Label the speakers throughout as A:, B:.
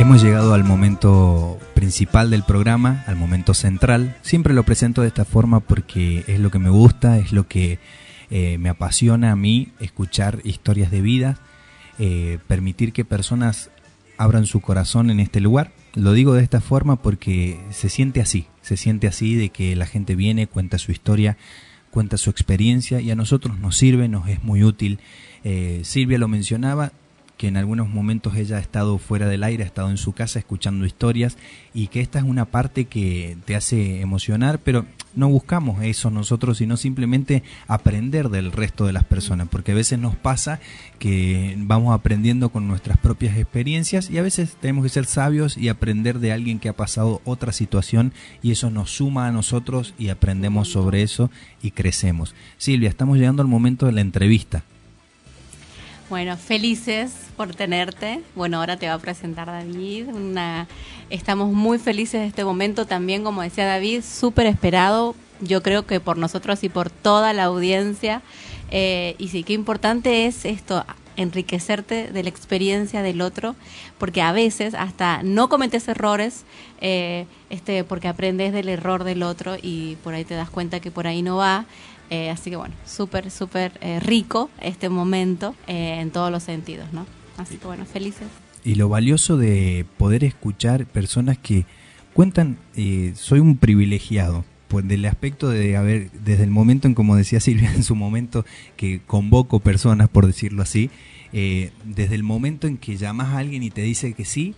A: Hemos llegado al momento principal del programa, al momento central. Siempre lo presento de esta forma porque es lo que me gusta, es lo que eh, me apasiona a mí, escuchar historias de vida, eh, permitir que personas abran su corazón en este lugar. Lo digo de esta forma porque se siente así, se siente así de que la gente viene, cuenta su historia, cuenta su experiencia y a nosotros nos sirve, nos es muy útil. Eh, Silvia lo mencionaba, que en algunos momentos ella ha estado fuera del aire, ha estado en su casa escuchando historias y que esta es una parte que te hace emocionar, pero no buscamos eso nosotros, sino simplemente aprender del resto de las personas, porque a veces nos pasa que vamos aprendiendo con nuestras propias experiencias y a veces tenemos que ser sabios y aprender de alguien que ha pasado otra situación y eso nos suma a nosotros y aprendemos sobre eso y crecemos. Silvia, estamos llegando al momento de la entrevista.
B: Bueno, felices por tenerte. Bueno, ahora te va a presentar David. Una... Estamos muy felices de este momento también, como decía David, súper esperado, yo creo que por nosotros y por toda la audiencia. Eh, y sí, qué importante es esto, enriquecerte de la experiencia del otro, porque a veces hasta no cometes errores, eh, este, porque aprendes del error del otro y por ahí te das cuenta que por ahí no va. Eh, así que bueno, súper, súper eh, rico este momento eh, en todos los sentidos, ¿no? Así que bueno, felices.
A: Y lo valioso de poder escuchar personas que cuentan, soy un privilegiado, pues del aspecto de haber, desde el momento en, como decía Silvia en su momento, que convoco personas, por decirlo así, desde el momento en que llamas a alguien y te dice que sí,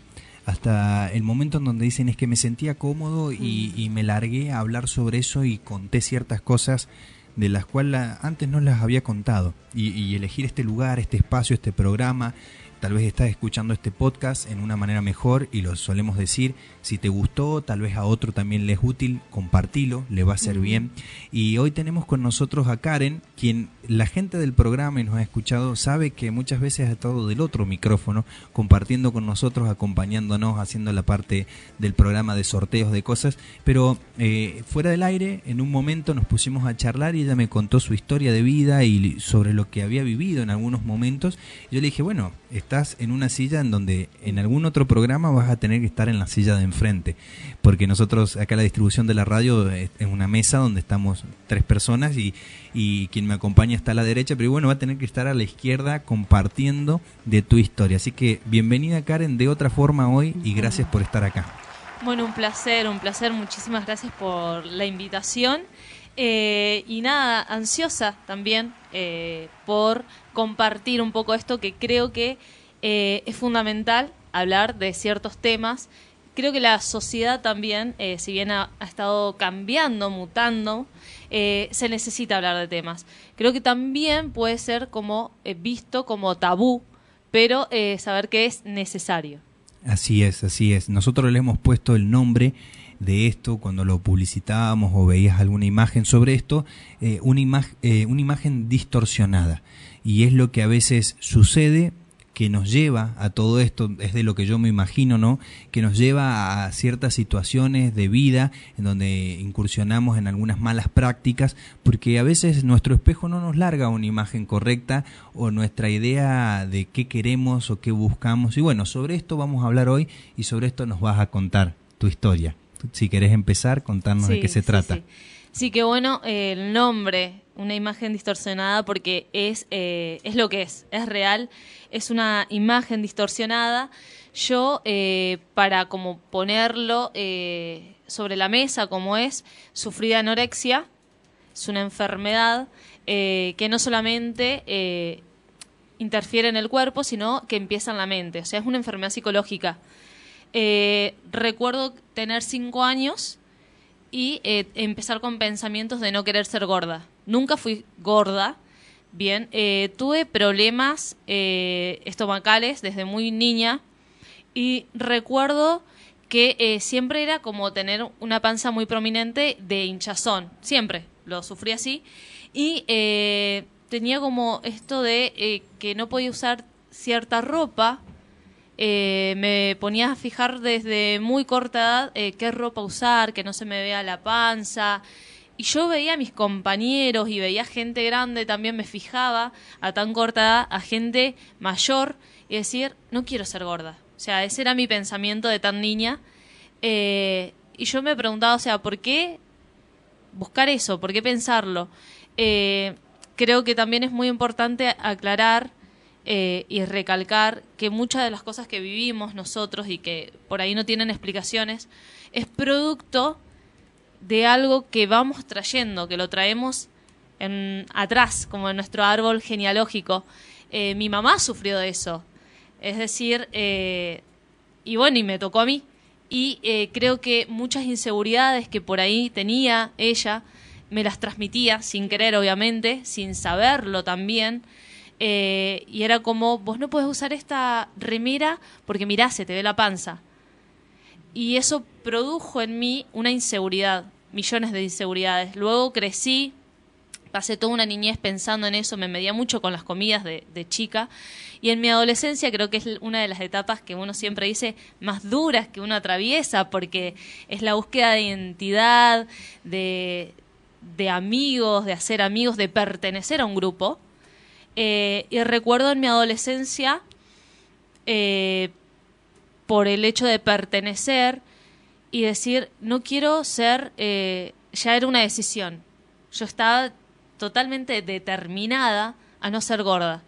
A: hasta el momento en donde dicen es que me sentía cómodo y, y me largué a hablar sobre eso y conté ciertas cosas de las cuales antes no las había contado. Y, y, elegir este lugar, este espacio, este programa, tal vez estás escuchando este podcast en una manera mejor y lo solemos decir, si te gustó, tal vez a otro también le es útil, compartilo, le va a ser bien. Y hoy tenemos con nosotros a Karen, quien la gente del programa y nos ha escuchado sabe que muchas veces ha estado del otro micrófono, compartiendo con nosotros, acompañándonos, haciendo la parte del programa de sorteos de cosas, pero eh, fuera del aire, en un momento nos pusimos a charlar y ella me contó su historia de vida y sobre lo que había vivido en algunos momentos. Yo le dije, bueno, estás en una silla en donde en algún otro programa vas a tener que estar en la silla de enfrente, porque nosotros acá la distribución de la radio es una mesa donde estamos tres personas y, y quien me acompaña está a la derecha, pero bueno, va a tener que estar a la izquierda compartiendo de tu historia. Así que bienvenida Karen de otra forma hoy y gracias por estar acá.
C: Bueno, un placer, un placer, muchísimas gracias por la invitación. Eh, y nada, ansiosa también eh, por compartir un poco esto que creo que eh, es fundamental hablar de ciertos temas. Creo que la sociedad también, eh, si bien ha, estado cambiando, mutando, eh, se necesita hablar de temas. Creo que también puede ser como visto como tabú, pero saber que es necesario.
A: Así es, así es. Nosotros le hemos puesto el nombre de esto cuando lo publicitábamos o veías alguna imagen sobre esto, una, una imagen distorsionada. Y es lo que a veces sucede que nos lleva a todo esto, es de lo que yo me imagino, ¿no? Que nos lleva a ciertas situaciones de vida en donde incursionamos en algunas malas prácticas, porque a veces nuestro espejo no nos larga una imagen correcta o nuestra idea de qué queremos o qué buscamos. Y bueno, sobre esto vamos a hablar hoy y sobre esto nos vas a contar tu historia. Si querés empezar, contarnos
C: sí,
A: de qué se
C: sí,
A: trata.
C: Sí, sí que bueno, eh, el nombre, una imagen distorsionada porque es, eh, es lo que es, es real es una imagen distorsionada. Yo, eh, para como ponerlo eh, sobre la mesa como es, sufrí de anorexia, es una enfermedad eh, que no solamente interfiere en el cuerpo, sino que empieza en la mente, o sea, es una enfermedad psicológica. recuerdo tener cinco años y empezar con pensamientos de no querer ser gorda. Nunca fui gorda, Bien, eh, tuve problemas eh, estomacales desde muy niña y recuerdo que eh, siempre era como tener una panza muy prominente de hinchazón, siempre lo sufrí así. Y eh, tenía como esto de eh, que no podía usar cierta ropa, me ponía a fijar desde muy corta edad qué ropa usar, que no se me vea la panza, y yo veía a mis compañeros y veía gente grande, también me fijaba a tan corta a gente mayor y decir, no quiero ser gorda. O sea, ese era mi pensamiento de tan niña. Eh, y yo me preguntaba, o sea, ¿por qué buscar eso? ¿Por qué pensarlo? Eh, creo que también es muy importante aclarar eh, y recalcar que muchas de las cosas que vivimos nosotros y que por ahí no tienen explicaciones es producto de algo que vamos trayendo, que lo traemos en, atrás, como en nuestro árbol genealógico. Eh, mi mamá sufrió de eso. Es decir, eh, y bueno, y me tocó a mí. Y eh, creo que muchas inseguridades que por ahí tenía ella, me las transmitía sin querer, obviamente, sin saberlo también. y era como, vos no puedes usar esta remera porque mirá, se te ve la panza. Y eso produjo en mí una inseguridad, millones de inseguridades. Luego crecí, pasé toda una niñez pensando en eso, me medía mucho con las comidas de, chica. Y en mi adolescencia creo que es una de las etapas que uno siempre dice más duras que uno atraviesa, porque es la búsqueda de identidad, de, amigos, de hacer amigos, de pertenecer a un grupo. Eh, y recuerdo en mi adolescencia, eh, por el hecho de pertenecer y decir, no quiero ser, eh, ya era una decisión. Yo estaba totalmente determinada a no ser gorda.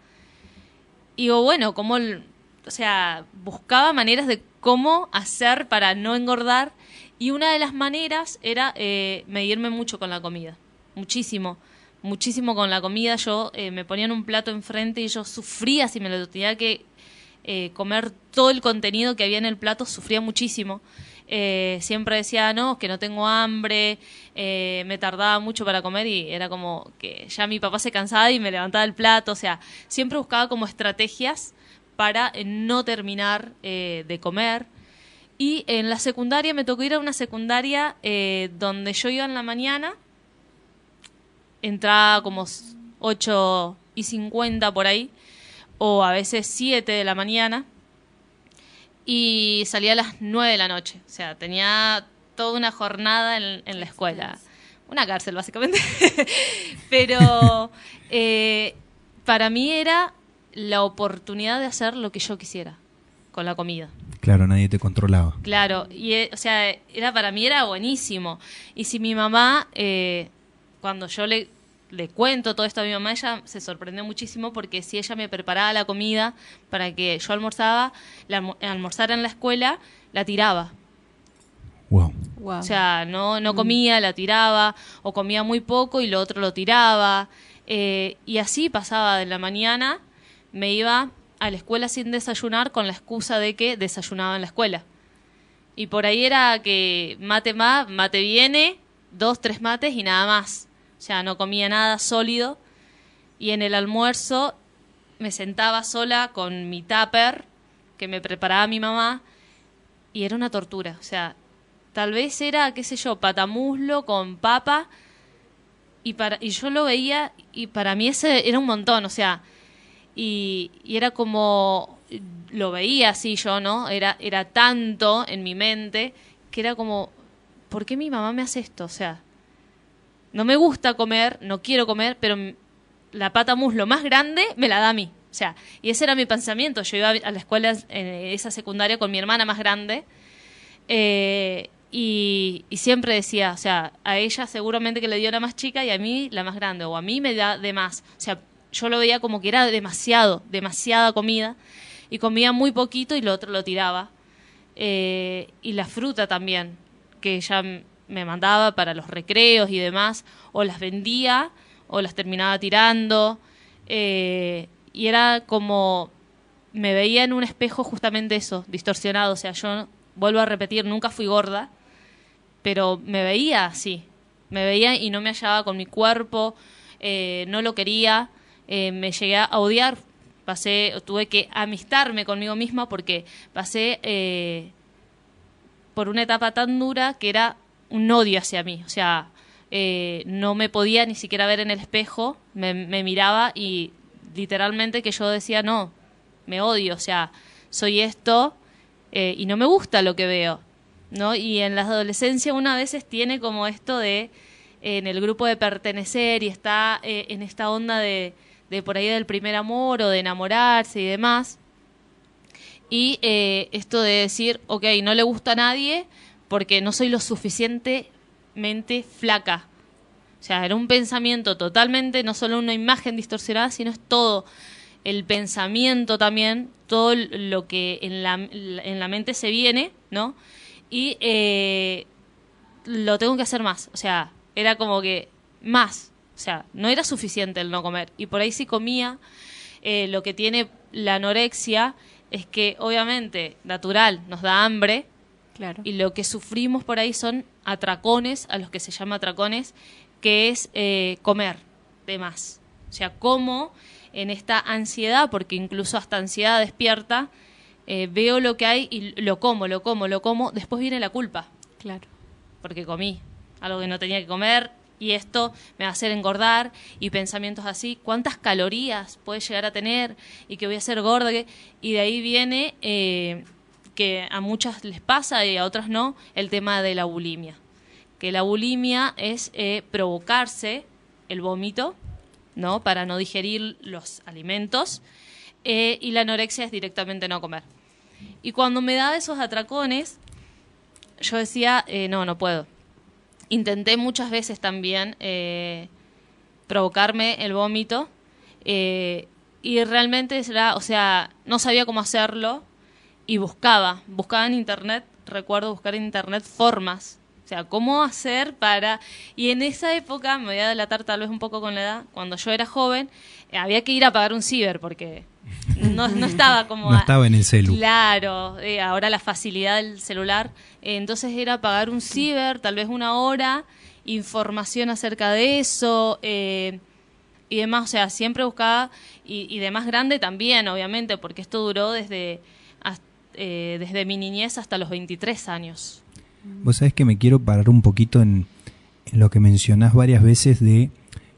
C: Y bueno, como, o sea, buscaba maneras de cómo hacer para no engordar y una de las maneras era eh, medirme mucho con la comida, muchísimo, muchísimo con la comida. Yo eh, me ponían un plato enfrente y yo sufría si me lo tenía que eh, comer todo el contenido que había en el plato, sufría muchísimo. Eh, siempre decía, no, que no tengo hambre, eh, me tardaba mucho para comer y era como que ya mi papá se cansaba y me levantaba el plato, o sea, siempre buscaba como estrategias para no terminar de comer. Y en la secundaria me tocó ir a una secundaria donde yo iba en la mañana, entraba como 8 y 50 por ahí, o a veces 7 de la mañana, y salía a las 9 de la noche. O sea, tenía toda una jornada en, la escuela. Una cárcel, básicamente. Pero eh, para mí era la oportunidad de hacer lo que yo quisiera con la comida.
A: Claro, nadie te controlaba.
C: Claro, y eh, o sea, era para mí era buenísimo. Y si mi mamá, eh, cuando yo le le cuento todo esto a mi mamá, ella se sorprendió muchísimo porque si ella me preparaba la comida para que yo almorzaba, la, almorzara en la escuela, la tiraba.
A: Wow.
C: O sea, no, no mm. comía, la tiraba, o comía muy poco y lo otro lo tiraba. Eh, y así pasaba de la mañana, me iba a la escuela sin desayunar con la excusa de que desayunaba en la escuela. Y por ahí era que mate más, mate viene, dos, tres mates y nada más. Sea, no comía nada sólido. Y en el almuerzo me sentaba sola con mi tupper que me preparaba mi mamá y era una tortura. O sea, tal vez era, qué sé yo, patamuslo con papa y, para, y yo lo veía y para mí ese era un montón, o sea, y, y era como, lo veía así yo, ¿no? Era, era tanto en mi mente que era como, ¿por qué mi mamá me hace esto? O sea, no me gusta comer, no quiero comer, pero la pata muslo más grande me la da a mí. O sea, y ese era mi pensamiento. Yo iba a la escuela, en esa secundaria, con mi hermana más grande. Eh, y, siempre decía, o sea, a ella seguramente que le dio la más chica y a mí la más grande, o a mí me da de más. O sea, yo lo veía como que era demasiado, demasiada comida, y comía muy poquito y lo otro lo tiraba. Eh, y la fruta también, que ya me mandaba para los recreos y demás, o las vendía o las terminaba tirando. Eh, y era como, me veía en un espejo justamente eso, distorsionado. O sea, yo vuelvo a repetir, nunca fui gorda, pero me veía así. Me veía y no me hallaba con mi cuerpo, eh, no lo quería, eh, me llegué a odiar. Pasé, tuve que amistarme conmigo misma porque pasé por una etapa tan dura que era un odio hacia mí. O sea, eh, no me podía ni siquiera ver en el espejo, me, miraba y literalmente que yo decía, no, me odio, o sea, soy esto eh, y no me gusta lo que veo. ¿no? Y en la adolescencia una veces tiene como esto de, en el grupo de pertenecer y está eh, en esta onda de, de por ahí del primer amor o de enamorarse y demás. Y eh, esto de decir, ok, no le gusta a nadie porque no soy lo suficientemente flaca. O sea, era un pensamiento totalmente, no solo una imagen distorsionada, sino es todo el pensamiento también, todo lo que en la, en la mente se viene, ¿no? Y eh, lo tengo que hacer más. O sea, era como que más. O sea, no era suficiente el no comer. Y por ahí sí comía. Eh, lo que tiene la anorexia es que obviamente natural nos da hambre.
B: Claro.
C: Y lo que sufrimos por ahí son atracones, a los que se llama atracones, que es eh, comer de más. O sea, como en esta ansiedad, porque incluso hasta ansiedad despierta, eh, veo lo que hay y lo como, lo como, lo como, después viene la culpa.
B: Claro.
C: Porque comí algo que no tenía que comer y esto me va a hacer engordar y pensamientos así, cuántas calorías puede llegar a tener y que voy a ser gorda. Y de ahí viene eh, que a muchas les pasa y a otras no, el tema de la bulimia. Que la bulimia es eh, provocarse el vómito, ¿no? Para no digerir los alimentos. Eh, y la anorexia es directamente no comer. Y cuando me daba esos atracones, yo decía, no, no puedo intenté muchas veces también eh, provocarme el vómito eh, y realmente era, o sea, no sabía cómo hacerlo y buscaba, buscaba en internet, recuerdo buscar en internet formas, o sea, cómo hacer para... Y en esa época, me voy a delatar tal vez un poco con la edad, cuando yo era joven, eh, había que ir a pagar un ciber porque no, no estaba como...
A: no estaba en el celu.
C: Claro, eh, ahora la facilidad del celular. Eh, entonces era pagar un ciber, tal vez una hora, información acerca de eso eh, y demás. O sea, siempre buscaba, y, y de más grande también, obviamente, porque esto duró desde, desde mi niñez hasta los 23 años.
A: Vos sabés que me quiero parar un poquito en, lo que mencionás varias veces de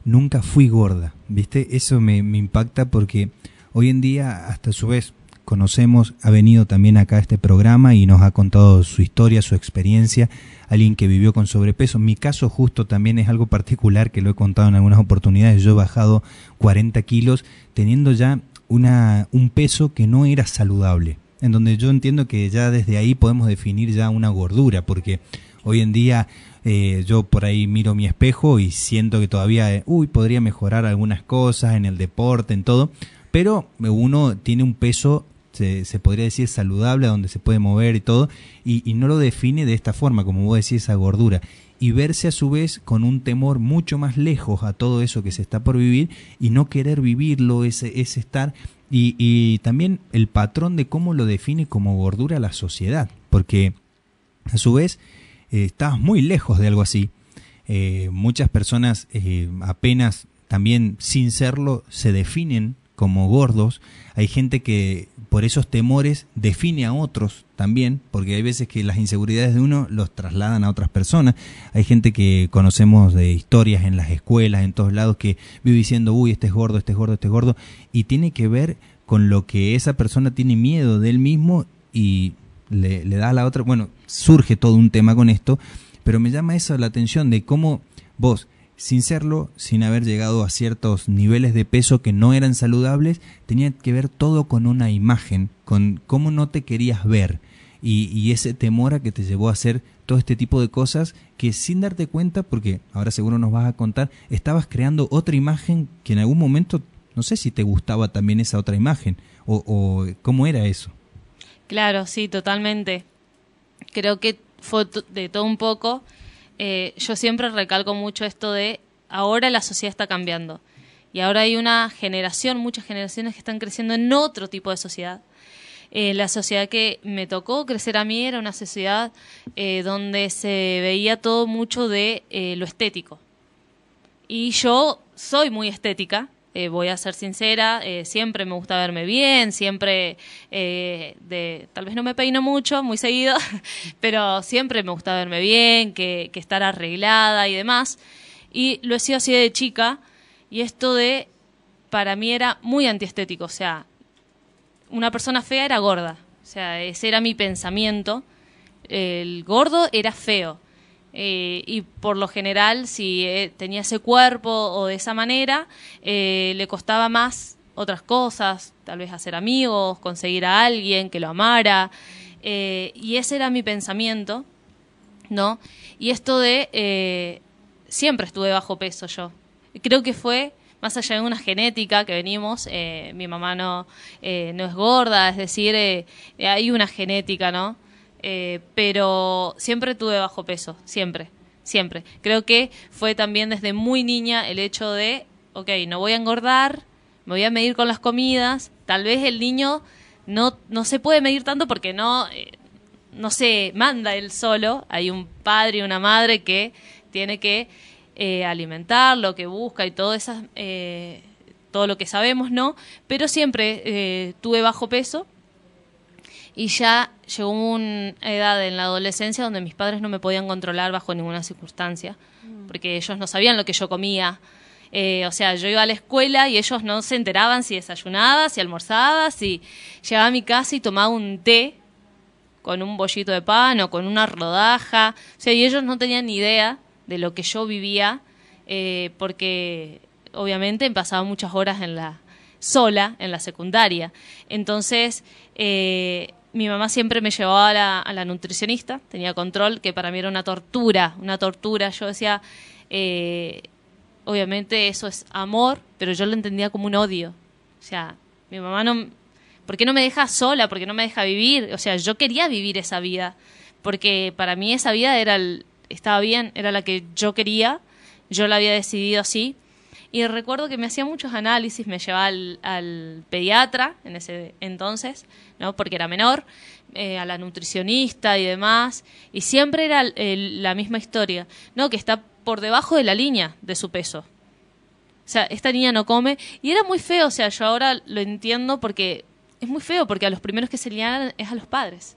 A: nunca fui gorda, ¿viste? Eso me, impacta porque Hoy en día, hasta su vez, conocemos, ha venido también acá a este programa y nos ha contado su historia, su experiencia, alguien que vivió con sobrepeso. Mi caso justo también es algo particular que lo he contado en algunas oportunidades. Yo he bajado 40 kilos teniendo ya una, un peso que no era saludable, en donde yo entiendo que ya desde ahí podemos definir ya una gordura, porque hoy en día eh, yo por ahí miro mi espejo y siento que todavía, eh, uy, podría mejorar algunas cosas en el deporte, en todo, pero uno tiene un peso se, podría decir saludable, donde se puede mover y todo, y, no lo define de esta forma, como vos decís, esa gordura. Y verse a su vez con un temor mucho más lejos a todo eso que se está por vivir y no querer vivirlo, ese, ese estar, y, también el patrón de cómo lo define como gordura la sociedad, porque a su vez eh, estás muy lejos de algo así. Eh, muchas personas eh, apenas también sin serlo se definen como gordos, hay gente que por esos temores define a otros también, porque hay veces que las inseguridades de uno los trasladan a otras personas. Hay gente que conocemos de historias en las escuelas, en todos lados, que vive diciendo, uy, este es gordo, este es gordo, este es gordo, y tiene que ver con lo que esa persona tiene miedo de él mismo y le, da a la otra. Bueno, surge todo un tema con esto, pero me llama eso la atención de cómo vos sin serlo, sin haber llegado a ciertos niveles de peso que no eran saludables, tenía que ver todo con una imagen, con cómo no te querías ver y, ese temor a que te llevó a hacer todo este tipo de cosas que sin darte cuenta, porque ahora seguro nos vas a contar, estabas creando otra imagen que en algún momento, no sé si te gustaba también esa otra imagen o, o cómo era eso.
C: Claro, sí, totalmente. Creo que fue de todo un poco eh, yo siempre recalco mucho esto de ahora la sociedad está cambiando. Y ahora hay una generación, muchas generaciones que están creciendo en otro tipo de sociedad. Eh, la sociedad que me tocó crecer a mí era una sociedad eh, donde se veía todo mucho de lo estético. Y yo soy muy estética, eh, voy a ser sincera, eh, siempre me gusta verme bien, siempre, eh, de, tal vez no me peino mucho, muy seguido, pero siempre me gusta verme bien, que, que estar arreglada y demás. Y lo he sido así de chica, y esto de, para mí era muy antiestético, o sea, una persona fea era gorda, o sea, ese era mi pensamiento, el gordo era feo eh, y por lo general, si eh, tenía ese cuerpo o de esa manera, eh, le costaba más otras cosas, tal vez hacer amigos, conseguir a alguien que lo amara. Eh, y ese era mi pensamiento, ¿no? Y esto de... Eh, siempre estuve bajo peso yo. Creo que fue más allá de una genética que venimos, eh, mi mamá no, no es gorda, es decir, hay una genética, ¿no? Pero siempre tuve bajo peso, siempre, siempre. Creo que fue también desde muy niña el hecho de, ok, no voy a engordar, me voy a medir con las comidas, tal vez el niño no, no se puede medir tanto porque no, eh, no se manda él solo, hay un padre y una madre que tiene que eh, alimentar lo que busca y todo, esas, eh, todo lo que sabemos, ¿no? Pero siempre tuve bajo peso y ya llegó una edad en la adolescencia donde mis padres no me podían controlar bajo ninguna circunstancia, mm. porque ellos no sabían lo que yo comía, eh, o sea, yo iba a la escuela y ellos no se enteraban si desayunaba, si almorzaba, si llegaba a mi casa y tomaba un té con un bollito de pan o con una rodaja. O sea, y ellos no tenían ni idea de lo que yo vivía, eh, porque obviamente pasaba muchas horas en la sola en la secundaria. Entonces, eh, mi mamá siempre me llevaba a la, a la, nutricionista, tenía control, que para mí era una tortura, una tortura. Yo decía, eh, obviamente eso es amor, pero yo lo entendía como un odio. O sea, mi mamá no... ¿Por qué no me deja sola? ¿Por qué no me deja vivir? O sea, yo quería vivir esa vida, porque para mí esa vida era el, estaba bien, era la que yo quería, yo la había decidido así. Y recuerdo que me hacía muchos análisis, me llevaba al, pediatra en ese entonces, ¿no? porque era menor, eh, a la nutricionista y demás, y siempre era la misma historia, ¿no? que está por debajo de la línea de su peso. O sea, esta niña no come. Y era muy feo, o sea, yo ahora lo entiendo porque es muy feo, porque a los primeros que se lian es a los padres.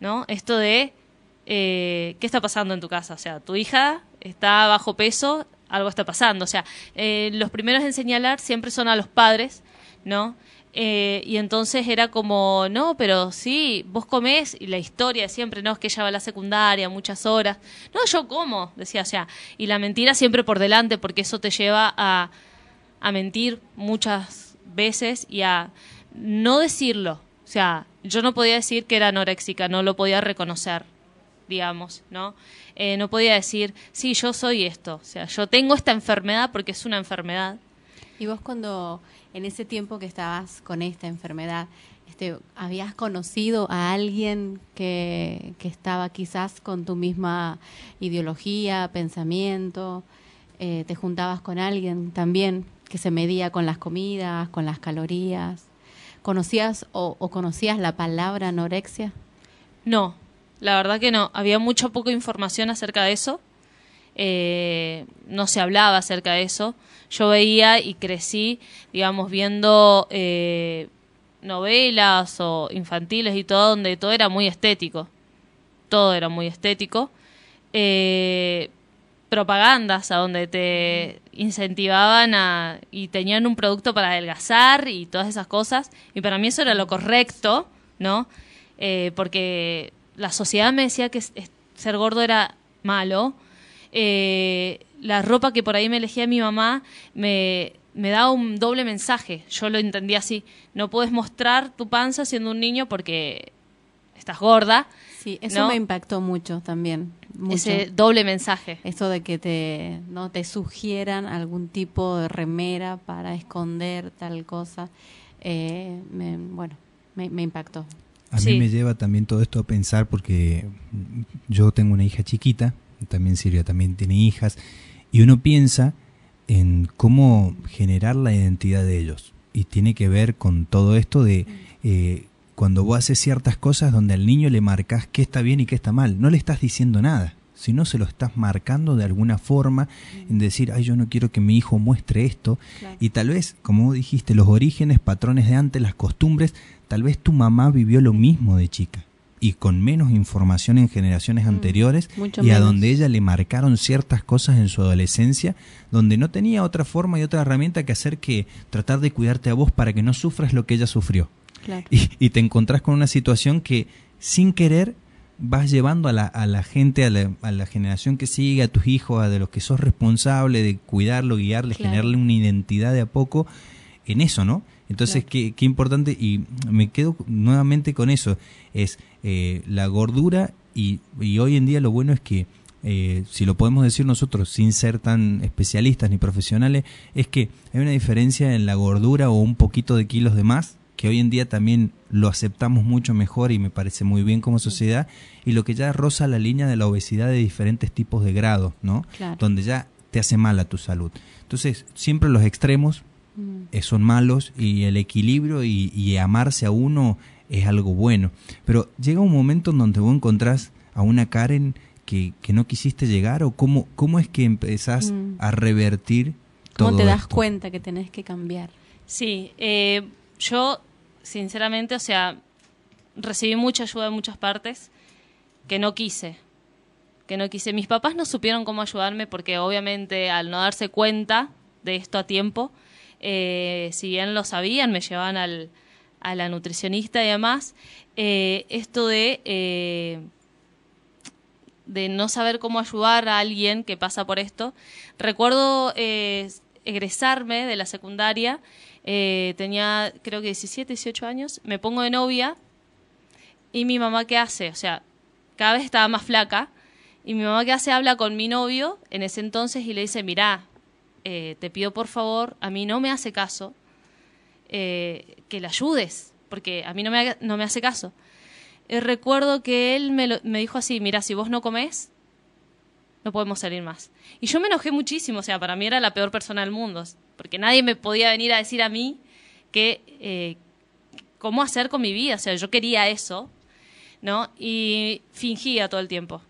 C: ¿No? Esto de, eh, ¿qué está pasando en tu casa? O sea, tu hija está bajo peso, algo está pasando. O sea, eh, los primeros en señalar siempre son a los padres, ¿no? Eh, y entonces era como, no, pero sí, vos comés, y la historia siempre, no, es que ella va a la secundaria muchas horas. No, yo como, decía, o sea, y la mentira siempre por delante, porque eso te lleva a, a mentir muchas veces y a no decirlo. O sea, yo no podía decir que era anoréxica, no lo podía reconocer, digamos, ¿no? Eh, no podía decir, sí, yo soy esto, o sea, yo tengo esta enfermedad porque es una enfermedad.
B: Y vos cuando en ese tiempo que estabas con esta enfermedad, este, ¿habías conocido a alguien que, que estaba quizás con tu misma ideología, pensamiento? Eh, ¿Te juntabas con alguien también que se medía con las comidas, con las calorías? ¿Conocías o, conocías la palabra anorexia?
C: No, la verdad que no. Había mucha poca información acerca de eso. Eh, no se hablaba acerca de eso yo veía y crecí, digamos, viendo eh, novelas o infantiles y todo, donde todo era muy estético. Todo era muy estético. Eh, propagandas a donde te incentivaban a, y tenían un producto para adelgazar y todas esas cosas. Y para mí eso era lo correcto, ¿no? Eh, porque la sociedad me decía que ser gordo era malo. Eh, la ropa que por ahí me elegía mi mamá me, me daba un doble mensaje. Yo lo entendía así. No puedes mostrar tu panza siendo un niño porque estás gorda.
B: Sí, eso me impactó mucho también.
C: Ese doble mensaje.
B: Eso de que te, no te sugieran algún tipo de remera para esconder tal cosa. Eh, bueno, me, impactó.
A: A mí me lleva también todo esto a pensar porque yo tengo una hija chiquita, también Silvia también tiene hijas, y uno piensa en cómo generar la identidad de ellos. Y tiene que ver con todo esto de eh, cuando vos haces ciertas cosas donde al niño le marcas qué está bien y qué está mal. No le estás diciendo nada, sino se lo estás marcando de alguna forma en decir, ay, yo no quiero que mi hijo muestre esto. Y tal vez, como dijiste, los orígenes, patrones de antes, las costumbres, tal vez tu mamá vivió lo mismo de chica y con menos información en generaciones mm, anteriores y a donde ella le marcaron ciertas cosas en su adolescencia donde no tenía otra forma y otra herramienta que hacer que tratar de cuidarte a vos para que no sufras lo que ella sufrió. Y, te encontrás con una situación que sin querer vas llevando a la, a la gente, a la, a la, generación que sigue, a tus hijos, a de los que sos responsable de cuidarlo, guiarle, generarle una identidad de a poco, en eso, ¿no? Entonces, qué, qué, importante, y me quedo nuevamente con eso, es eh, la gordura y, y, hoy en día lo bueno es que, eh, si lo podemos decir nosotros sin ser tan especialistas ni profesionales, es que hay una diferencia en la gordura o un poquito de kilos de más, que hoy en día también lo aceptamos mucho mejor y me parece muy bien como sociedad, y lo que ya roza la línea de la obesidad de diferentes tipos de grados, ¿no? Donde ya te hace mal a tu salud. Entonces, siempre los extremos mm. eh, son malos y el equilibrio y, amarse a uno es algo bueno. Pero llega un momento en donde vos encontrás a una Karen que, que no quisiste llegar o cómo, cómo es que empezás mm. a revertir todo
B: ¿Cómo te das cuenta que tenés que cambiar?
C: Sí, eh, yo sinceramente, o sea, recibí mucha ayuda de muchas partes que no quise que no quise. Mis papás no supieron cómo ayudarme porque obviamente al no darse cuenta de esto a tiempo, eh, si bien lo sabían, me llevaban al, a la nutricionista y demás, eh, esto de, eh, de no saber cómo ayudar a alguien que pasa por esto. Recuerdo egresarme de la secundaria, tenía creo que 17, 18 años, me pongo de novia y mi mamá qué hace, o sea, cada vez estaba más flaca y mi mamá que hace habla con mi novio en ese entonces y le dice, mirá, eh, te pido por favor, a mí no me hace caso, eh, que le ayudes, porque a mí no me, no me hace caso. Eh, recuerdo que él me, me dijo así, mira, si vos no comés, no podemos salir más. Y yo me enojé muchísimo, o sea, para mí era la peor persona del mundo, porque nadie me podía venir a decir a mí que cómo hacer con mi vida, o sea, yo quería eso, ¿no? Y fingía todo el tiempo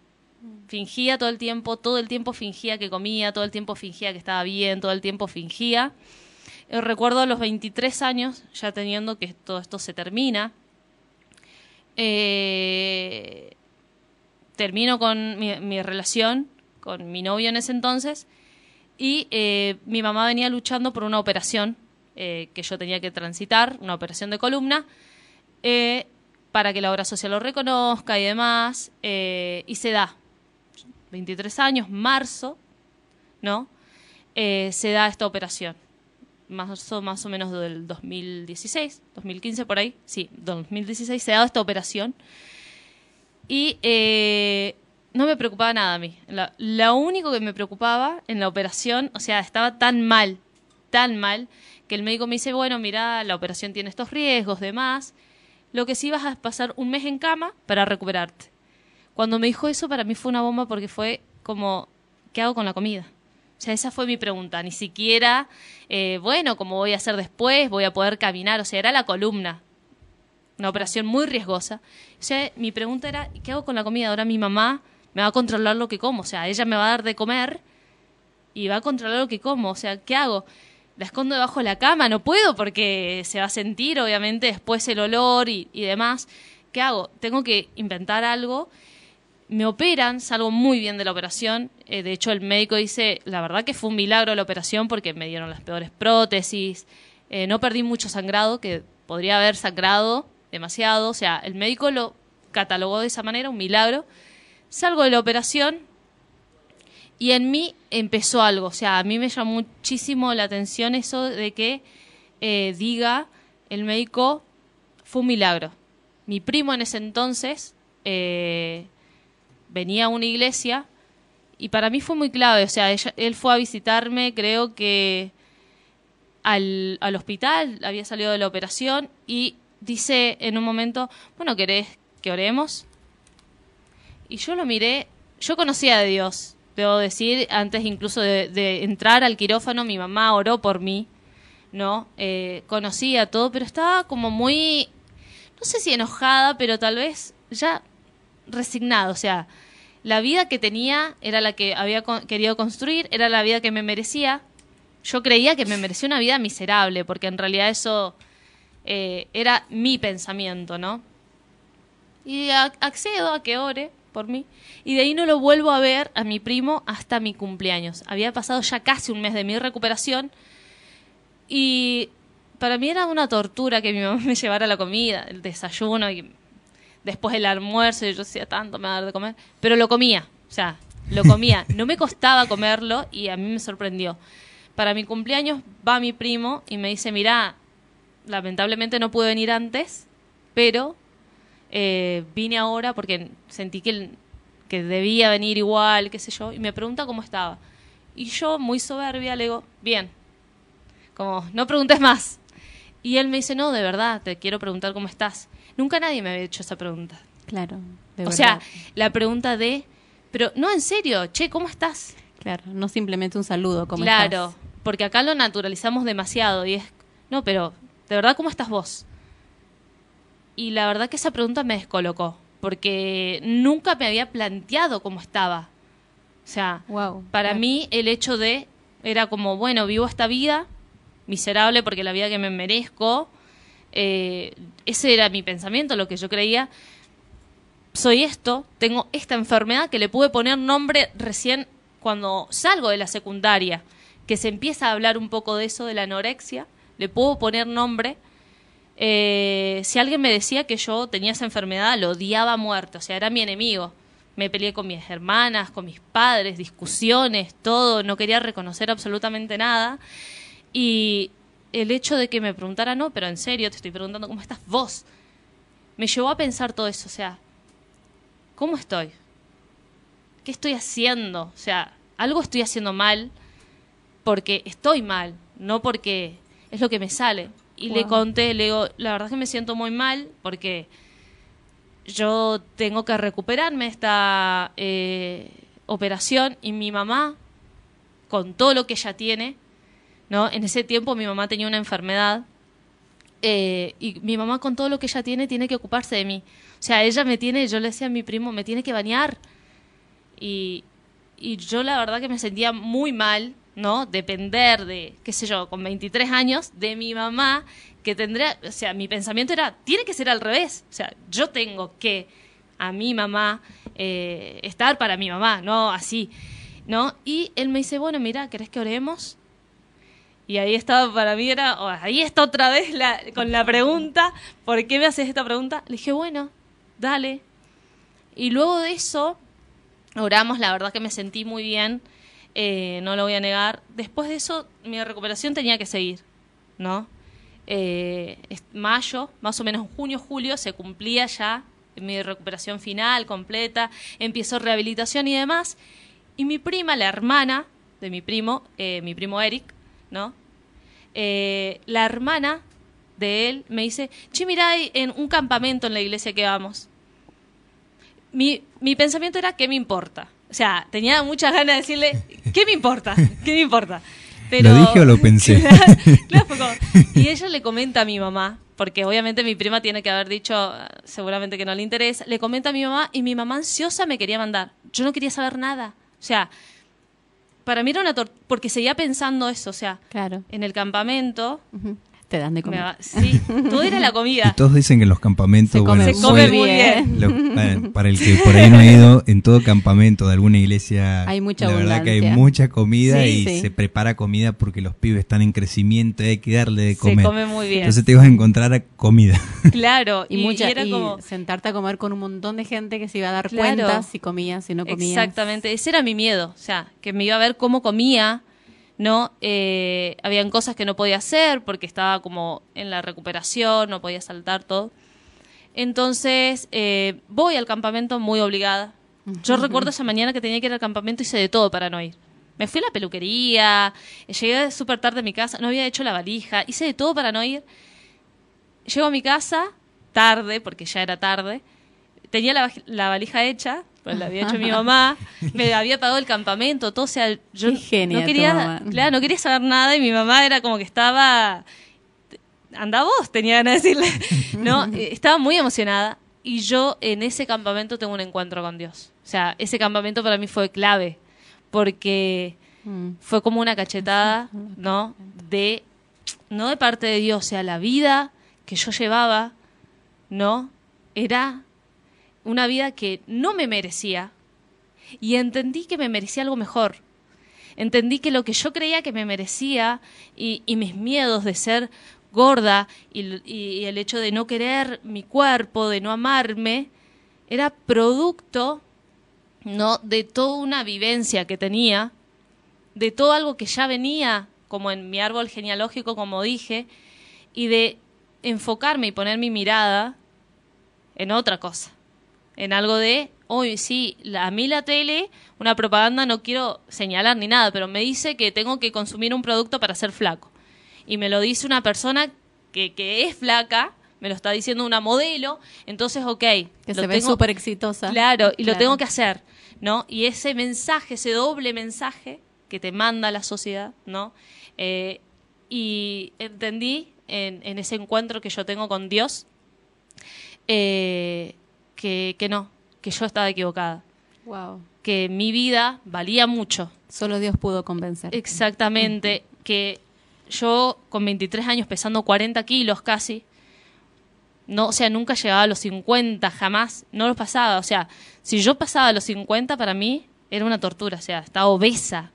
C: fingía todo el tiempo, todo el tiempo fingía que comía, todo el tiempo fingía que estaba bien, todo el tiempo fingía. Eh, recuerdo a los 23 años, ya teniendo que todo esto se termina, eh, termino con mi, relación con mi novio en ese entonces y eh, mi mamá venía luchando por una operación que yo tenía que transitar, una operación de columna, para que la obra social lo reconozca y demás, y se da. 23 años, marzo, ¿no? Eh, se da esta operación. Marzo más o menos del 2016, 2015 por ahí, sí, 2016 se da esta operación. Y eh, no me preocupaba nada a mí. lo único que me preocupaba en la operación, o sea, estaba tan mal, tan mal, que el médico me dice, bueno, mira, la operación tiene estos riesgos, demás. Lo que sí vas a pasar un mes en cama para recuperarte. Cuando me dijo eso, para mí fue una bomba porque fue como, ¿qué hago con la comida? O sea, esa fue mi pregunta. Ni siquiera, eh, bueno, ¿cómo voy a hacer después? ¿Voy a poder caminar? O sea, era la columna. Una operación muy riesgosa. O sea, mi pregunta era, ¿qué hago con la comida? Ahora mi mamá me va a controlar lo que como. O sea, ella me va a dar de comer y va a controlar lo que como. O sea, ¿qué hago? La escondo debajo de la cama. No puedo porque se va a sentir, obviamente, después el olor y, y demás. ¿Qué hago? Tengo que inventar algo me operan, salgo muy bien de la operación. Eh, de hecho, el médico dice, la verdad que fue un milagro la operación porque me dieron las peores prótesis. Eh, no perdí mucho sangrado, que podría haber sangrado demasiado. O sea, el médico lo catalogó de esa manera, un milagro. Salgo de la operación y en mí empezó algo. O sea, a mí me llamó muchísimo la atención eso de que eh, diga el médico, fue un milagro. Mi primo en ese entonces venía a una iglesia y para mí fue muy clave, o sea, él fue a visitarme, creo que al, al hospital, había salido de la operación y dice en un momento, bueno, ¿querés que oremos? Y yo lo miré, yo conocía a Dios, debo decir, antes incluso de, entrar al quirófano, mi mamá oró por mí, ¿no? Eh, conocía todo, pero estaba como muy, no sé si enojada, pero tal vez ya resignado, o sea, la vida que tenía era la que había querido construir, era la vida que me merecía. Yo creía que me merecía una vida miserable, porque en realidad eso eh, era mi pensamiento, ¿no? Y accedo a que ore por mí. Y de ahí no lo vuelvo a ver a mi primo hasta mi cumpleaños. Había pasado ya casi un mes de mi recuperación. Y para mí era una tortura que mi mamá me llevara la comida, el desayuno, y después del almuerzo, y yo decía, tanto me va a dar de comer, pero lo comía, o sea, lo comía. No me costaba comerlo y a mí me sorprendió. para mi cumpleaños va mi primo y me dice, mira, lamentablemente no pude venir antes, pero eh, vine ahora porque sentí que, que debía venir igual, qué sé yo, y me pregunta cómo estaba. Y yo, muy soberbia, le digo, bien, como, no preguntes más. Y él me dice, no, de verdad, te quiero preguntar cómo estás. Nunca nadie me había hecho esa pregunta.
B: Claro.
C: o sea, la pregunta de, pero no en serio, che, ¿cómo estás?
B: Claro, no simplemente un saludo, ¿cómo
C: claro, porque acá lo naturalizamos demasiado y es, no, pero, ¿de verdad cómo estás vos? Y la verdad que esa pregunta me descolocó, porque nunca me había planteado cómo estaba. O sea, para mí el hecho de, era como, bueno, vivo esta vida miserable porque la vida que me merezco, eh, ese era mi pensamiento, lo que yo creía. Soy esto, tengo esta enfermedad que le pude poner nombre recién cuando salgo de la secundaria, que se empieza a hablar un poco de eso, de la anorexia, le puedo poner nombre. Eh, si alguien me decía que yo tenía esa enfermedad, lo odiaba a muerte, o sea, era mi enemigo. Me peleé con mis hermanas, con mis padres, discusiones, todo, no quería reconocer absolutamente nada. Y el hecho de que me preguntara, no, pero en serio, te estoy preguntando cómo estás vos, me llevó a pensar todo eso, o sea, ¿cómo estoy? ¿Qué estoy haciendo? O sea, algo estoy haciendo mal porque estoy mal, no porque es lo que me sale. Y le conté, le digo, la verdad es que me siento muy mal porque yo tengo que recuperarme esta eh, operación y mi mamá, con todo lo que ella tiene, ¿no? En ese tiempo mi mamá tenía una enfermedad eh, y mi mamá con todo lo que ella tiene tiene que ocuparse de mí. O sea, ella me tiene, yo le decía a mi primo, me tiene que bañar. Y, y yo la verdad que me sentía muy mal, ¿no? Depender de, qué sé yo, con 23 años, de mi mamá, que tendría, o sea, mi pensamiento era, tiene que ser al revés. O sea, yo tengo que a mi mamá eh, estar para mi mamá, no así, ¿no? Y él me dice, bueno, mira, ¿querés que oremos? Y ahí estaba, para mí era, ahí está otra vez la, con la pregunta, ¿por qué me haces esta pregunta? Le dije, bueno, dale. Y luego de eso, oramos, la verdad que me sentí muy bien, eh, no lo voy a negar. Después de eso, mi recuperación tenía que seguir, ¿no? Eh, mayo, más o menos junio, julio, se cumplía ya mi recuperación final, completa, empezó rehabilitación y demás. Y mi prima, la hermana de mi primo, eh, mi primo Eric, ¿no? La hermana de él me dice, che, mira, en un campamento en la iglesia que vamos. Mi, mi pensamiento era, ¿qué me importa? O sea, tenía muchas ganas de decirle, ¿qué me importa? ¿Qué me importa?
A: Pero, ¿Lo dije o lo pensé?
C: y ella le comenta a mi mamá, porque obviamente mi prima tiene que haber dicho, seguramente que no le interesa, le comenta a mi mamá y mi mamá ansiosa me quería mandar. Yo no quería saber nada. O sea, para mí era una tortura, porque seguía pensando eso, o sea,
B: claro.
C: en el campamento.
B: Te dan de comer.
C: sí, todo era la comida.
A: Y todos dicen que en los campamentos.
C: Se come, muy bien.
A: para el que por ahí no ha ido, en todo campamento de alguna iglesia.
B: Hay mucha
A: La verdad que hay mucha comida y se prepara comida porque los pibes están en crecimiento y hay que darle de comer.
C: Se come muy bien.
A: Entonces te ibas a encontrar comida.
C: Claro,
B: y, mucha, era como. sentarte a comer con un montón de gente que se iba a dar cuenta si comías, si no comías.
C: Exactamente, ese era mi miedo. O sea, que me iba a ver cómo comía ¿no? Eh, habían cosas que no podía hacer porque estaba como en la recuperación, no podía saltar todo. Entonces eh, voy al campamento muy obligada. Yo recuerdo esa mañana que tenía que ir al campamento y hice de todo para no ir. Me fui a la peluquería, llegué súper tarde a mi casa, no había hecho la valija, hice de todo para no ir. Llego a mi casa tarde, porque ya era tarde, tenía la, la valija hecha, pues la había hecho mi mamá, me había pagado el campamento, todo, o sea, yo no quería, claro, no quería saber nada y mi mamá era como que estaba, anda vos, tenía ganas de decirle, no, eh, estaba muy emocionada y yo en ese campamento tengo un encuentro con Dios, o sea, ese campamento para mí fue clave, porque mm. fue como una cachetada, ¿no? De, no de parte de Dios, o sea, la vida que yo llevaba, ¿no? Era una vida que no me merecía y entendí que me merecía algo mejor. Entendí que lo que yo creía que me merecía y, mis miedos de ser gorda y, el hecho de no querer mi cuerpo, de no amarme, era producto no de toda una vivencia que tenía, de todo algo que ya venía como en mi árbol genealógico, como dije, y de enfocarme y poner mi mirada en otra cosa, en algo de, hoy sí, a mí la tele, una propaganda, no quiero señalar ni nada, pero me dice que tengo que consumir un producto para ser flaco. Y me lo dice una persona que, que es flaca, me lo está diciendo una modelo, entonces, ok.
B: Que se ve súper exitosa.
C: Claro, y lo tengo que hacer, ¿no? Y ese mensaje, ese doble mensaje que te manda la sociedad, ¿no? Eh, y entendí en, en, ese encuentro que yo tengo con Dios eh, que, que no, que yo estaba equivocada.
B: Wow.
C: Que mi vida valía mucho.
B: Solo Dios pudo convencer.
C: Exactamente. que yo con 23 años pesando 40 kilos casi, no, o sea, nunca llegaba a los 50, jamás, no los pasaba. O sea, si yo pasaba a los 50, para mí era una tortura, o sea, estaba obesa.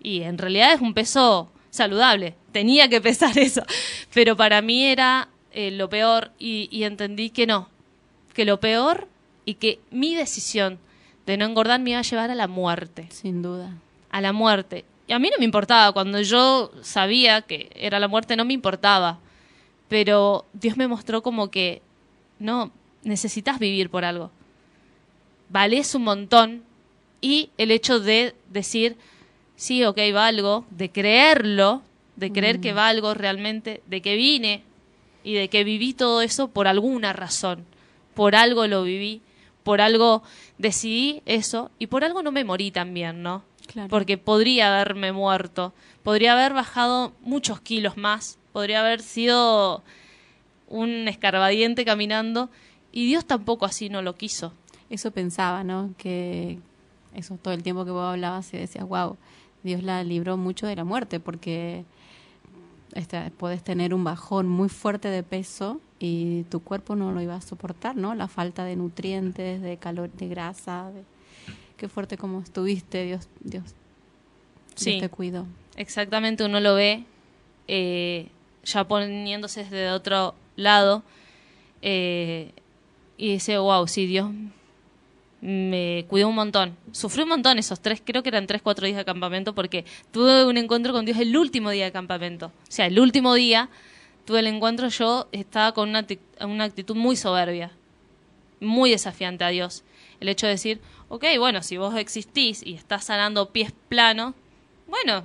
C: Y en realidad es un peso saludable, tenía que pesar eso. Pero para mí era eh, lo peor y, y entendí que no, que lo peor y que mi decisión de no engordar me iba a llevar a la muerte.
B: Sin duda.
C: A la muerte. Y a mí no me importaba, cuando yo sabía que era la muerte no me importaba pero Dios me mostró como que no, necesitas vivir por algo. Vales un montón y el hecho de decir, sí, ok, valgo, de creerlo, de creer que valgo realmente, de que vine y de que viví todo eso por alguna razón, por algo lo viví, por algo decidí eso y por algo no me morí también, ¿no? Porque podría haberme muerto, podría haber bajado muchos kilos más podría haber sido un escarbadiente caminando y Dios tampoco así no lo quiso.
B: Eso pensaba, ¿no? Que eso todo el tiempo que vos hablabas y decías, wow, Dios la libró mucho de la muerte porque este, puedes tener un bajón muy fuerte de peso y tu cuerpo no lo iba a soportar, ¿no? La falta de nutrientes, de calor, de grasa, qué fuerte como estuviste, Dios, Dios,
C: sí,
B: te cuidó.
C: Exactamente, uno lo ve eh, ya poniéndose desde otro lado, eh, y dice, wow, sí, Dios me cuidó un montón. Sufrí un montón esos tres, creo que eran tres, cuatro días de campamento, porque tuve un encuentro con Dios el último día de campamento. O sea, el último día tuve el encuentro, yo estaba con una, una actitud muy soberbia, muy desafiante a Dios. El hecho de decir, ok, bueno, si vos existís y estás sanando pies planos, bueno,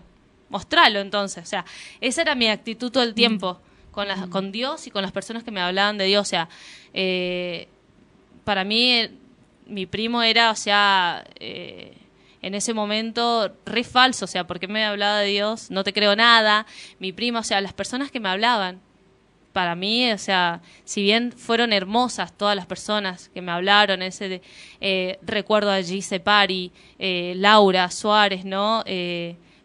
C: mostralo entonces. O sea, esa era mi actitud todo el mm. tiempo con, las, con Dios y con las personas que me hablaban de Dios. O sea, eh, para mí eh, mi primo era, o sea, eh, en ese momento re falso, o sea, porque me hablaba de Dios? No te creo nada. Mi primo, o sea, las personas que me hablaban, para mí, o sea, si bien fueron hermosas todas las personas que me hablaron, ese recuerdo a Gise Pari, Laura Suárez, ¿no?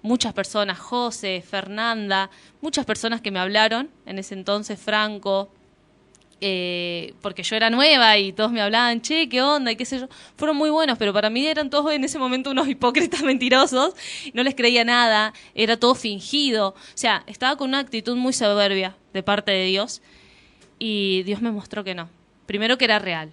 C: muchas personas, José, Fernanda, muchas personas que me hablaron en ese entonces, Franco, eh, porque yo era nueva y todos me hablaban, che, qué onda y qué sé yo, fueron muy buenos, pero para mí eran todos en ese momento unos hipócritas mentirosos, no les creía nada, era todo fingido, o sea, estaba con una actitud muy soberbia de parte de Dios y Dios me mostró que no. Primero que era real.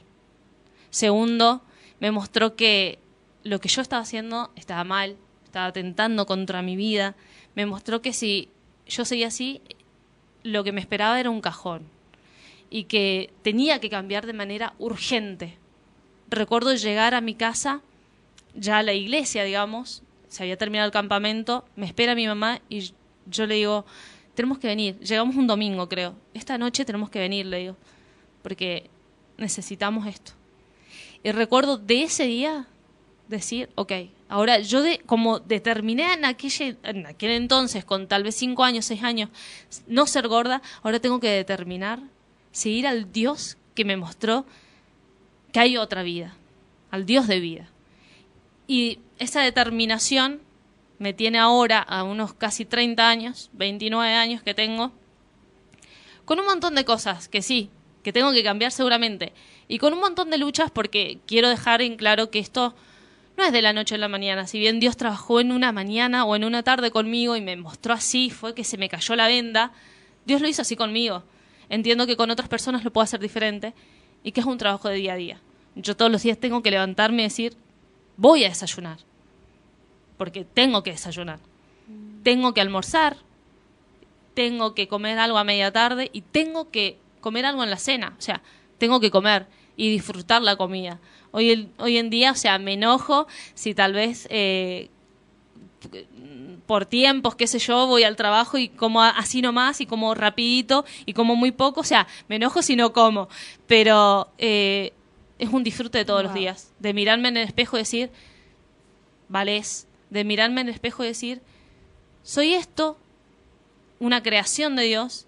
C: Segundo, me mostró que lo que yo estaba haciendo estaba mal, estaba atentando contra mi vida, me mostró que si yo seguía así, lo que me esperaba era un cajón y que tenía que cambiar de manera urgente. Recuerdo llegar a mi casa, ya a la iglesia, digamos, se había terminado el campamento, me espera mi mamá y yo le digo, tenemos que venir, llegamos un domingo creo, esta noche tenemos que venir, le digo, porque necesitamos esto. Y recuerdo de ese día decir, ok, ahora yo de, como determiné en aquel, en aquel entonces, con tal vez cinco años, seis años, no ser gorda, ahora tengo que determinar seguir al Dios que me mostró que hay otra vida, al Dios de vida. Y esa determinación me tiene ahora a unos casi 30 años, 29 años que tengo, con un montón de cosas que sí, que tengo que cambiar seguramente, y con un montón de luchas porque quiero dejar en claro que esto no es de la noche a la mañana. Si bien Dios trabajó en una mañana o en una tarde conmigo y me mostró así, fue que se me cayó la venda, Dios lo hizo así conmigo. Entiendo que con otras personas lo puedo hacer diferente y que es un trabajo de día a día. Yo todos los días tengo que levantarme y decir, voy a desayunar. Porque tengo que desayunar. tengo que almorzar, tengo que comer algo a media tarde y tengo que comer algo en la cena. O sea, tengo que comer y disfrutar la comida. Hoy, hoy en día, o sea, me enojo si tal vez eh, por tiempos, qué sé yo, voy al trabajo y como así nomás y como rapidito y como muy poco, o sea, me enojo si no como, pero eh, es un disfrute de todos los días, de mirarme en el espejo y decir, vales, de mirarme en el espejo y decir, soy esto, una creación de Dios,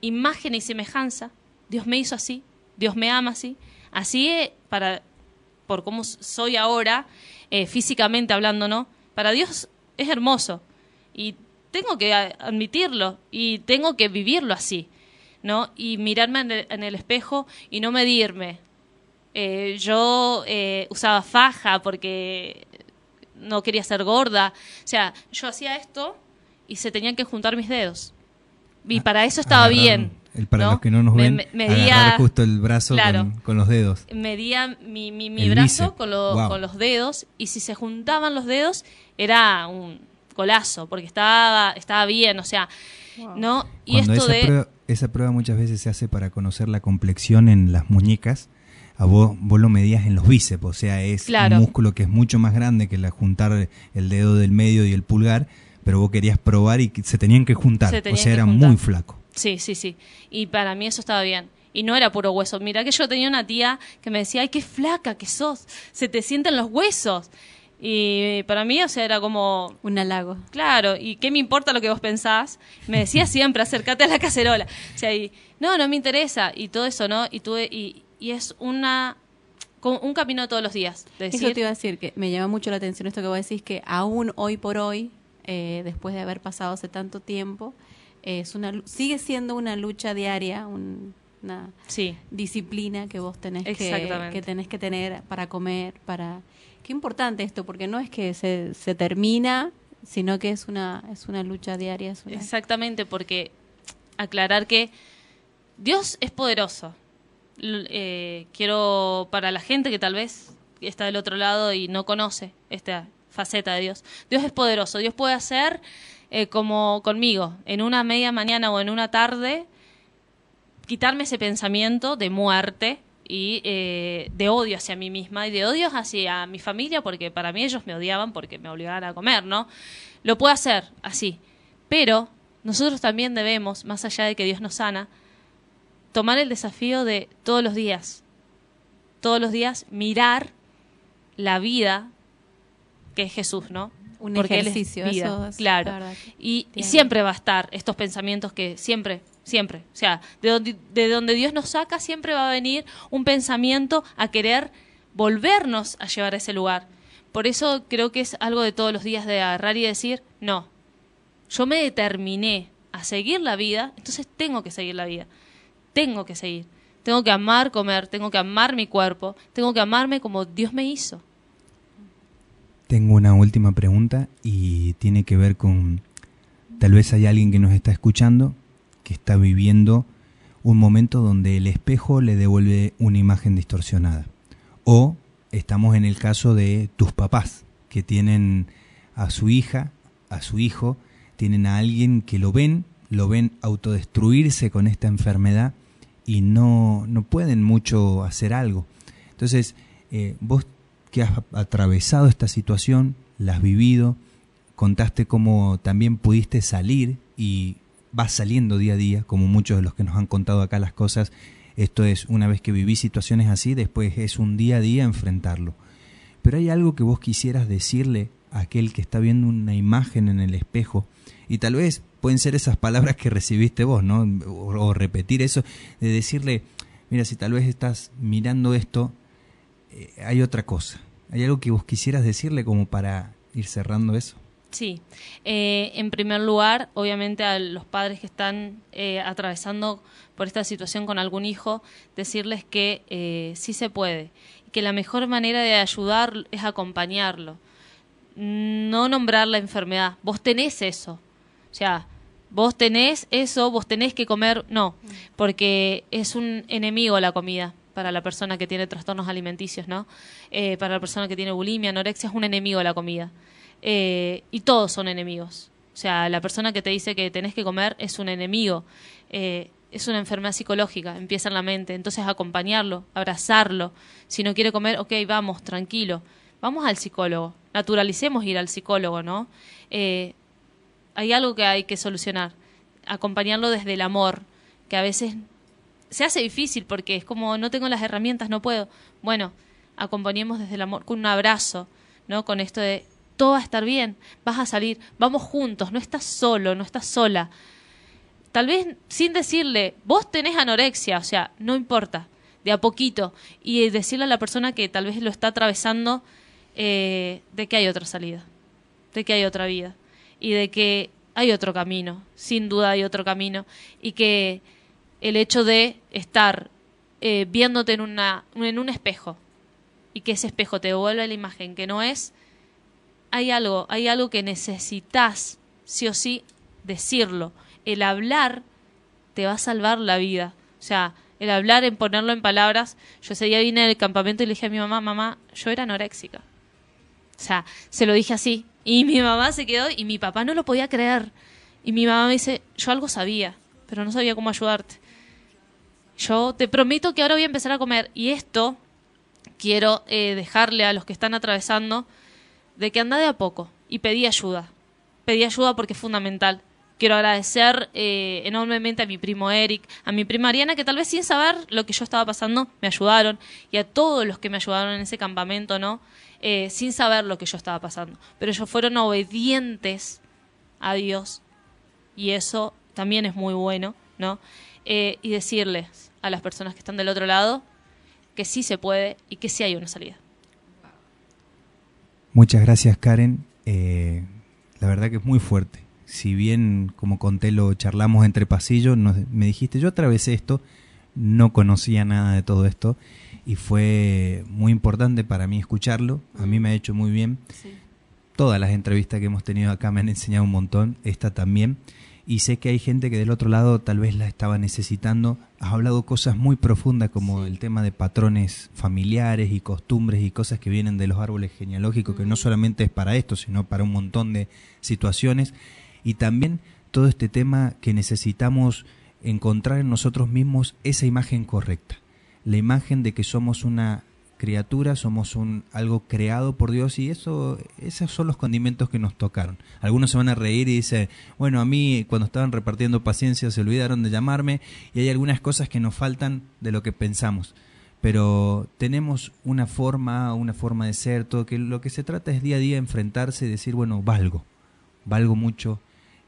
C: imagen y semejanza, Dios me hizo así, Dios me ama así, así para, por cómo soy ahora, eh, físicamente hablando, ¿no? Para Dios es hermoso y tengo que admitirlo y tengo que vivirlo así, ¿no? Y mirarme en el, espejo y no medirme. Eh, yo eh, usaba faja porque no quería ser gorda. O sea, yo hacía esto y se tenían que juntar mis dedos. Y ah, para eso estaba bien.
A: El, para los que no nos ven, medía, justo el brazo con, los dedos.
C: Medía mi, mi, mi brazo con, con los dedos y si se juntaban los dedos era un colazo, porque estaba, estaba bien, o sea, ¿no?
A: Y esto esa de... Prueba, esa prueba muchas veces se hace para conocer la complexión en las muñecas, a vos, vos lo medías en los bíceps, o sea, es un músculo que es mucho más grande que la juntar el dedo del medio y el pulgar, pero vos querías probar y se tenían que juntar, o sea, era muy flaco.
C: Sí, sí, sí. Y para mí eso estaba bien. Y no era puro hueso. Mira que yo tenía una tía que me decía, ay, qué flaca que sos, se te sienten los huesos. Y para mí, o sea, era como...
B: Un halago.
C: Claro, y qué me importa lo que vos pensás. Me decía siempre, acércate a la cacerola. O sea, y, no, no me interesa. Y todo eso, ¿no? Y, tuve, y, y es una un camino todos los días.
B: Decir, Eso te iba a decir, que me llama mucho la atención esto que vos decís, que aún hoy por hoy, eh, después de haber pasado hace tanto tiempo, es una sigue siendo una lucha diaria, una disciplina que vos tenés que, que, tenés que tener para comer, para qué importante esto, porque no es que se, se termina, sino que es una, es una lucha diaria.
C: Exactamente, porque aclarar que Dios es poderoso. Eh, quiero, para la gente que tal vez está del otro lado y no conoce esta faceta de Dios, Dios es poderoso, Dios puede hacer eh, como conmigo, en una media mañana o en una tarde, quitarme ese pensamiento de muerte, y eh, de odio hacia mí misma y de odio hacia mi familia porque para mí ellos me odiaban porque me obligaban a comer, ¿no? Lo puedo hacer así, pero nosotros también debemos, más allá de que Dios nos sana, tomar el desafío de todos los días, todos los días mirar la vida que es Jesús, ¿no?
B: Un ejercicio, Eso
C: claro. y, siempre va a estar estos pensamientos que siempre siempre. O sea, de donde, de donde Dios nos saca siempre va a venir un pensamiento a querer volvernos a llevar a ese lugar. Por eso creo que es algo de todos los días de agarrar y decir, no, yo me determiné a seguir la vida, entonces tengo que seguir la vida. Tengo que seguir. Tengo que amar comer, tengo que amar mi cuerpo, tengo que amarme como Dios me hizo.
A: Tengo una última pregunta y tiene que ver con, tal vez hay alguien que nos está escuchando que está viviendo un momento donde el espejo le devuelve una imagen distorsionada. O estamos en el caso de tus papás, que tienen a su hija, a su hijo, tienen a alguien que lo ven, lo ven autodestruirse con esta enfermedad y no, no pueden mucho hacer algo. Entonces, eh, vos que has atravesado esta situación, la has vivido, contaste cómo también pudiste salir y va saliendo día a día, como muchos de los que nos han contado acá las cosas. Esto es, una vez que viví situaciones así, después es un día a día enfrentarlo. Pero hay algo que vos quisieras decirle a aquel que está viendo una imagen en el espejo, y tal vez pueden ser esas palabras que recibiste vos, ¿no? O, repetir eso, de decirle, mira, si tal vez estás mirando esto, eh, hay otra cosa. ¿Hay algo que vos quisieras decirle como para ir cerrando eso?
C: Sí, eh, en primer lugar, obviamente a los padres que están eh, atravesando por esta situación con algún hijo, decirles que eh, sí se puede, que la mejor manera de ayudar es acompañarlo, no nombrar la enfermedad. Vos tenés eso, o sea, vos tenés eso, vos tenés que comer, no, porque es un enemigo la comida para la persona que tiene trastornos alimenticios, ¿no? para la persona que tiene bulimia, anorexia, es un enemigo la comida. Eh, y todos son enemigos. O sea, la persona que te dice que tenés que comer es un enemigo. Eh, es una enfermedad psicológica, empieza en la mente. Entonces acompañarlo, abrazarlo. Si no quiere comer, ok, vamos, tranquilo. Vamos al psicólogo. Naturalicemos ir al psicólogo, ¿no? Eh, hay algo que hay que solucionar. Acompañarlo desde el amor, que a veces se hace difícil porque es como no tengo las herramientas, no puedo. Bueno, acompañemos desde el amor, con un abrazo, ¿no? Con esto de todo va a estar bien, vas a salir, vamos juntos, no estás solo, no estás sola tal vez sin decirle, vos tenés anorexia, o sea, no importa, de a poquito, y decirle a la persona que tal vez lo está atravesando eh, de que hay otra salida, de que hay otra vida, y de que hay otro camino, sin duda hay otro camino, y que el hecho de estar eh, viéndote en, una, en un espejo, y que ese espejo te devuelva la imagen que no es, hay algo, hay algo que necesitas sí o sí decirlo el hablar te va a salvar la vida. O sea, el hablar, en ponerlo en palabras. Yo ese día vine del campamento y le dije a mi mamá, mamá, yo era anoréxica. O sea, se lo dije así. Y mi mamá se quedó y mi papá no lo podía creer. Y mi mamá me dice, yo algo sabía, pero no sabía cómo ayudarte. Yo te prometo que ahora voy a empezar a comer. Y esto quiero eh, dejarle a los que están atravesando de que anda de a poco y pedí ayuda. Pedí ayuda porque es fundamental. Quiero agradecer eh, enormemente a mi primo Eric, a mi prima Ariana, que tal vez sin saber lo que yo estaba pasando me ayudaron, y a todos los que me ayudaron en ese campamento, ¿no? Eh, sin saber lo que yo estaba pasando. Pero ellos fueron obedientes a Dios, y eso también es muy bueno, ¿no? Eh, y decirles a las personas que están del otro lado que sí se puede y que sí hay una salida.
A: Muchas gracias, Karen. la verdad que es muy fuerte si bien, como conté, lo charlamos entre pasillos, me dijiste, yo atravesé esto, no conocía nada de todo esto y fue muy importante para mí escucharlo, a mí me ha hecho muy bien. Todas las entrevistas que hemos tenido acá me han enseñado un montón, esta también. Y sé que hay gente que del otro lado tal vez la estaba necesitando. Has hablado cosas muy profundas como el tema de patrones familiares y costumbres y cosas que vienen de los árboles genealógicos, que no solamente es para esto, sino para un montón de situaciones. Y también todo este tema que necesitamos encontrar en nosotros mismos esa imagen correcta, la imagen de que somos una criatura, somos un algo creado por Dios y eso esos son los condimentos que nos tocaron. Algunos se van a reír y dicen, bueno, a mí cuando estaban repartiendo paciencia se olvidaron de llamarme y hay algunas cosas que nos faltan de lo que pensamos. Pero tenemos una forma, una forma de ser, todo que lo que se trata es día a día enfrentarse y decir, bueno, valgo, valgo mucho,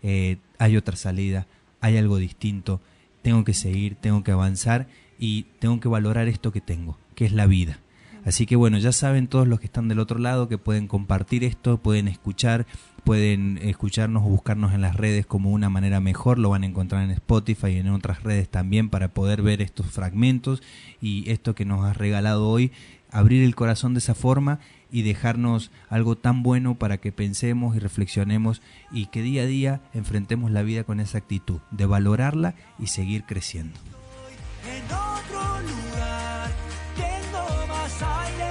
A: eh, hay otra salida, hay algo distinto, tengo que seguir, tengo que avanzar y tengo que valorar esto que tengo, que es la vida. Así que bueno, ya saben todos los que están del otro lado que pueden compartir esto, pueden escuchar, pueden escucharnos o buscarnos en las redes como una manera mejor, lo van a encontrar en Spotify y en otras redes también para poder ver estos fragmentos y esto que nos has regalado hoy, abrir el corazón de esa forma y dejarnos algo tan bueno para que pensemos y reflexionemos y que día a día enfrentemos la vida con esa actitud de valorarla y seguir creciendo en otro lugar, yendo más allá.